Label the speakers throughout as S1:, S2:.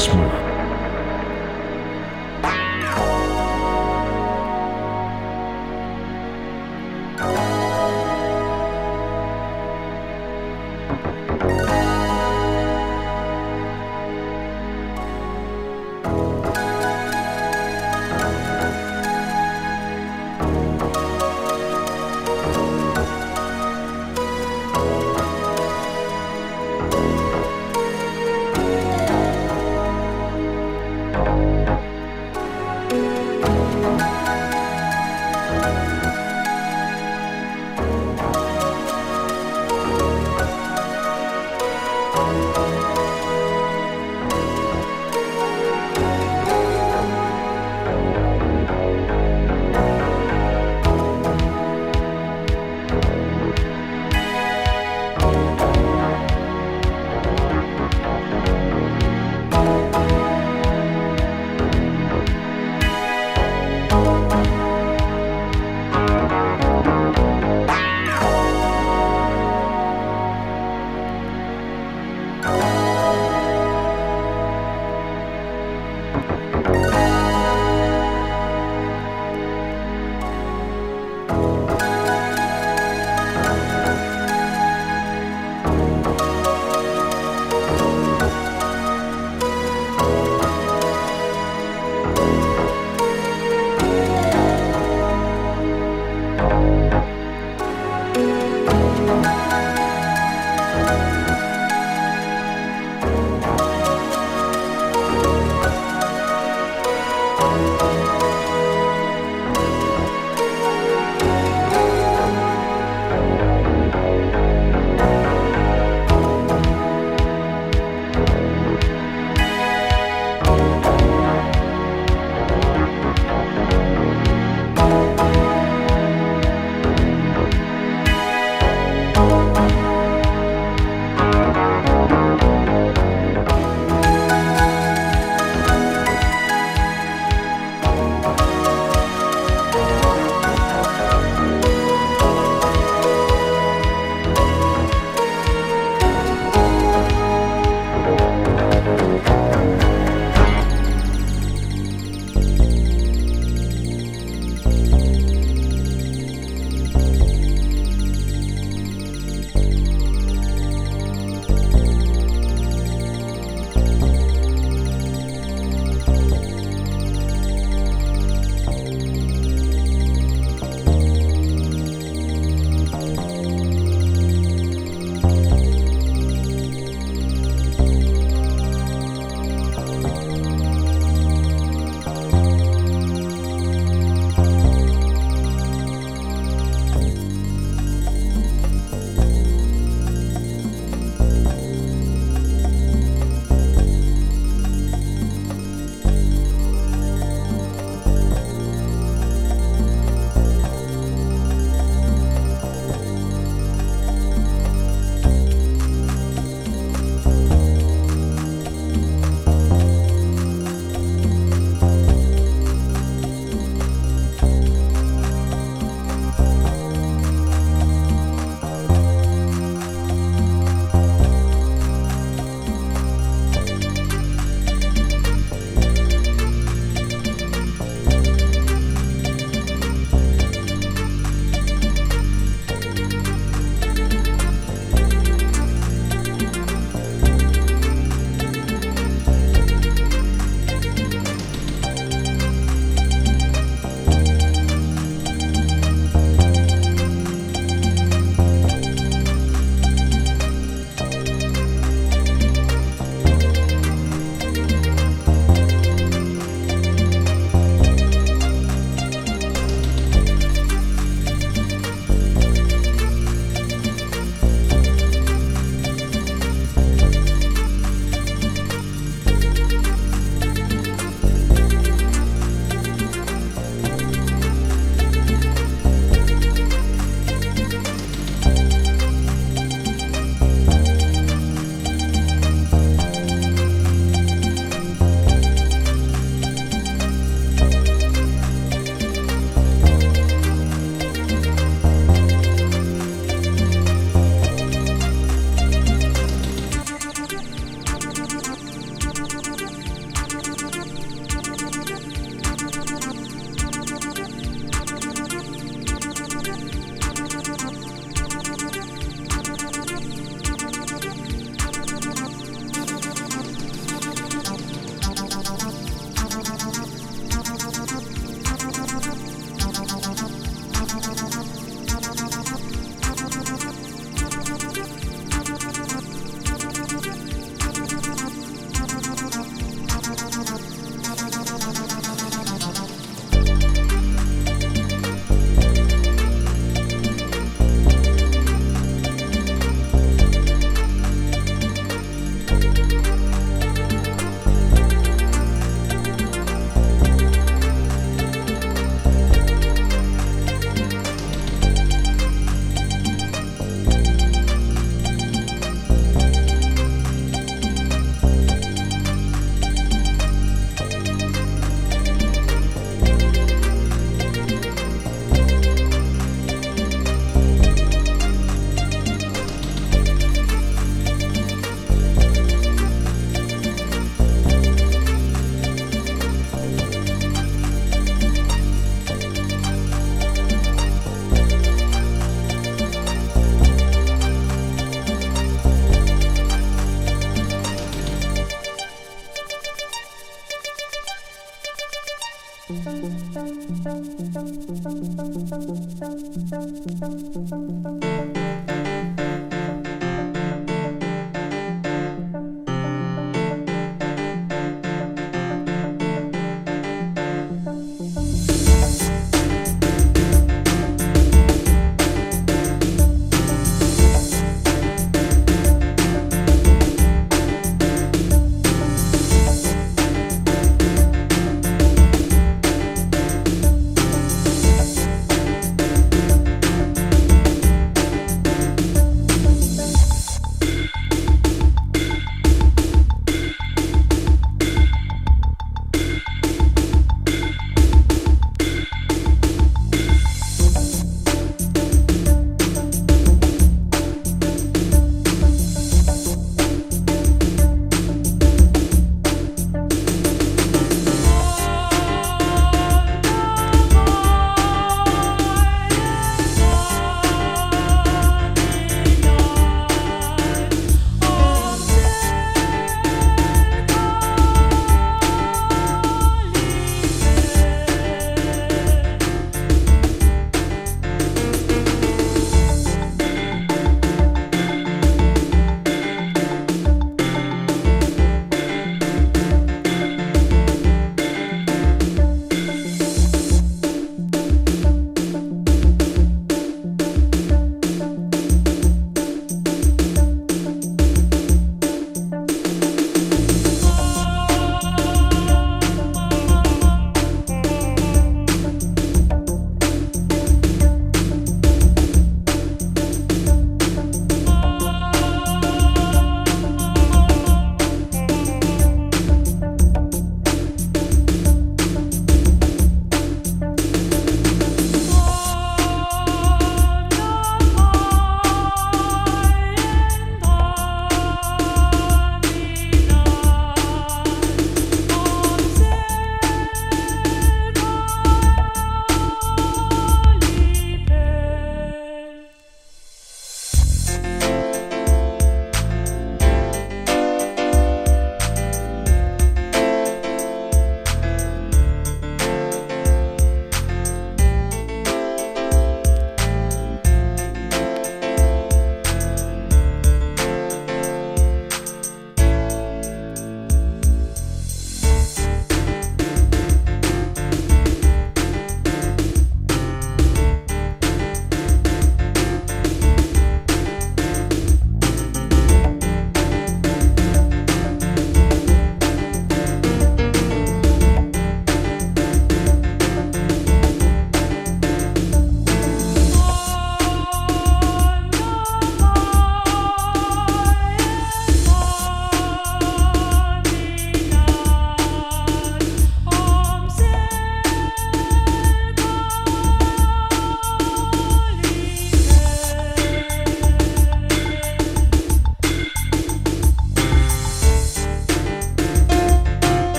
S1: Let's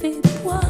S2: fait l'eau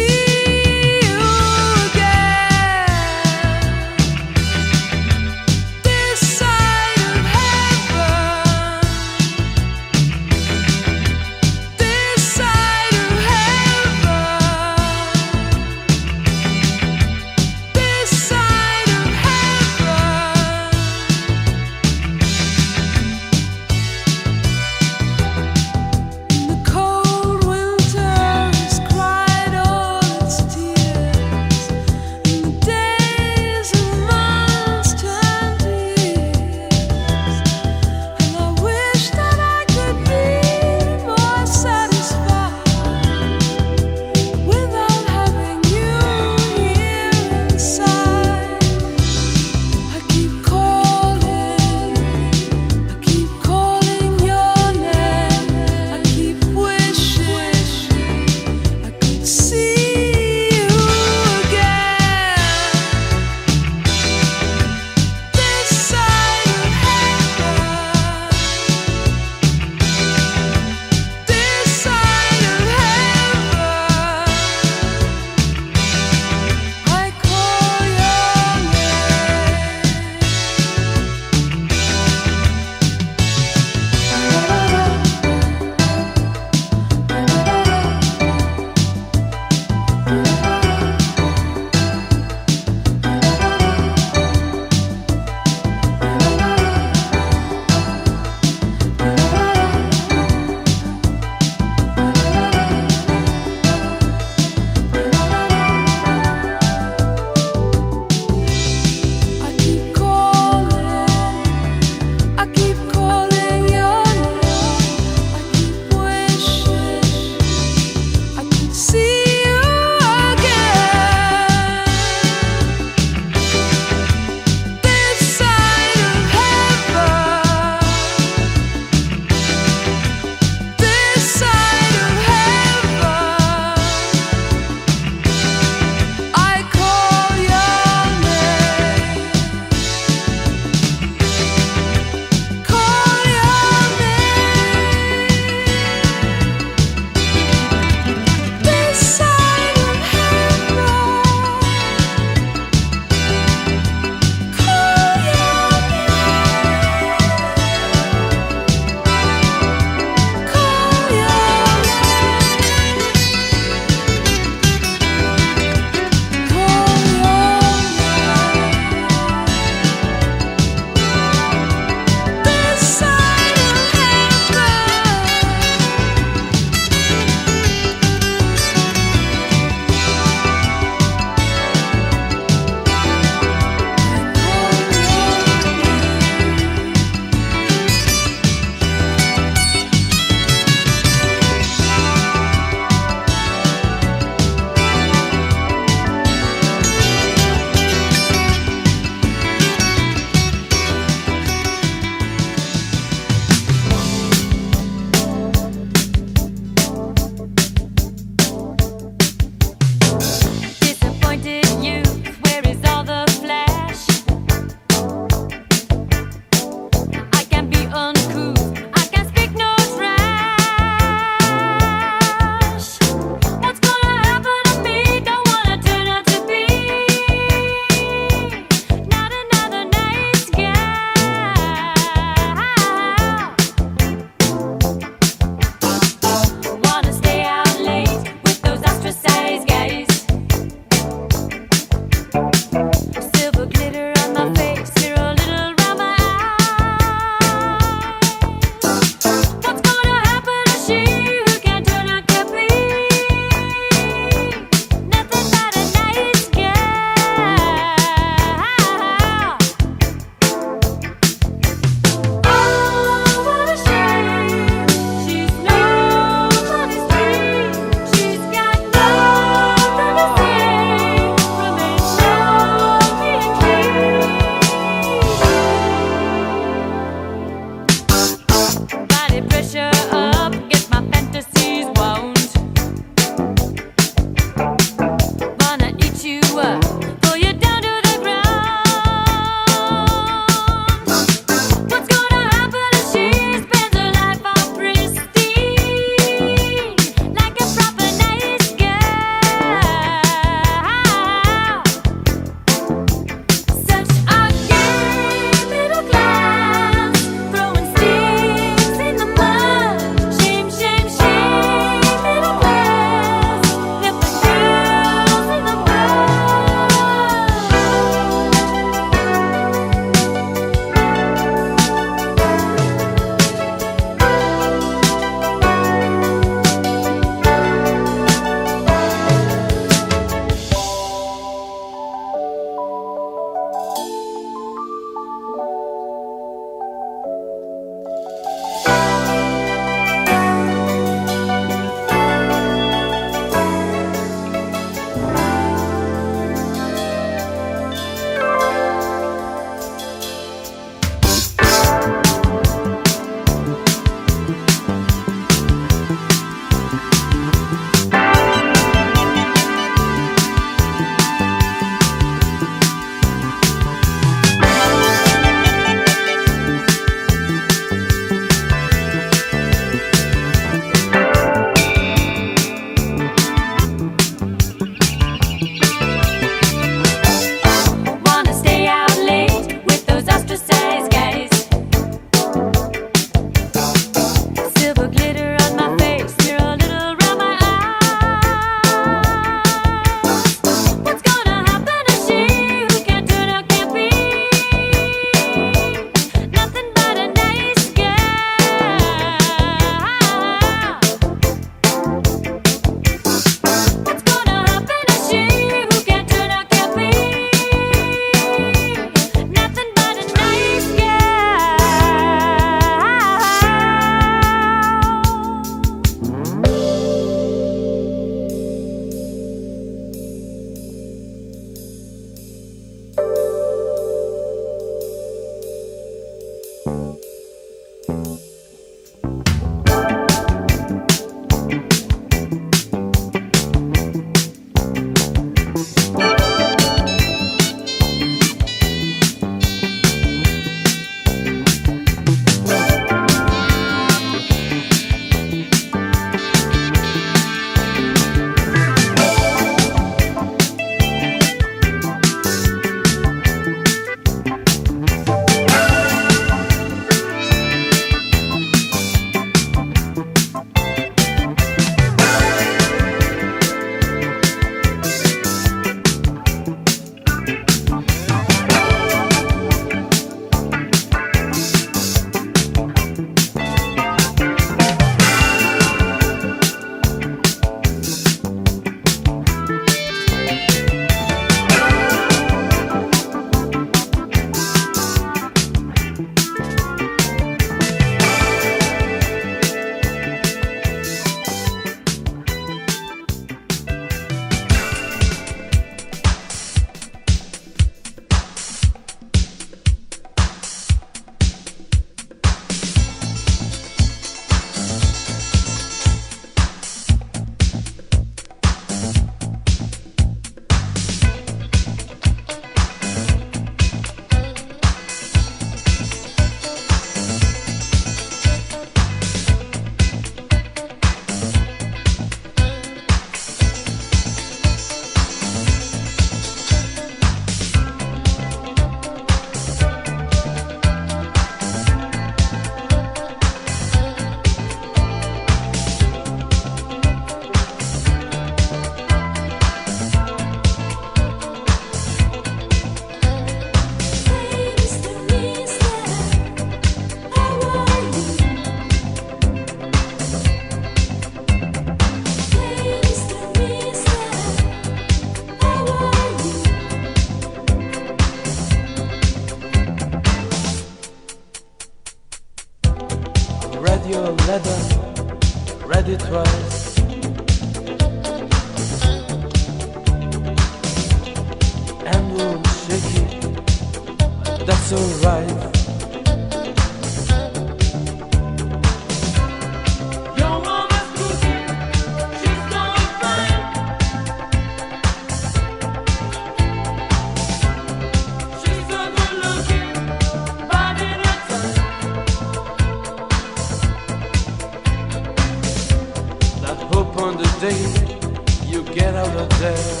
S2: you get out of there.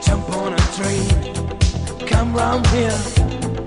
S2: Jump on a train, come round here.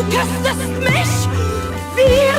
S3: Du küsstest mich wie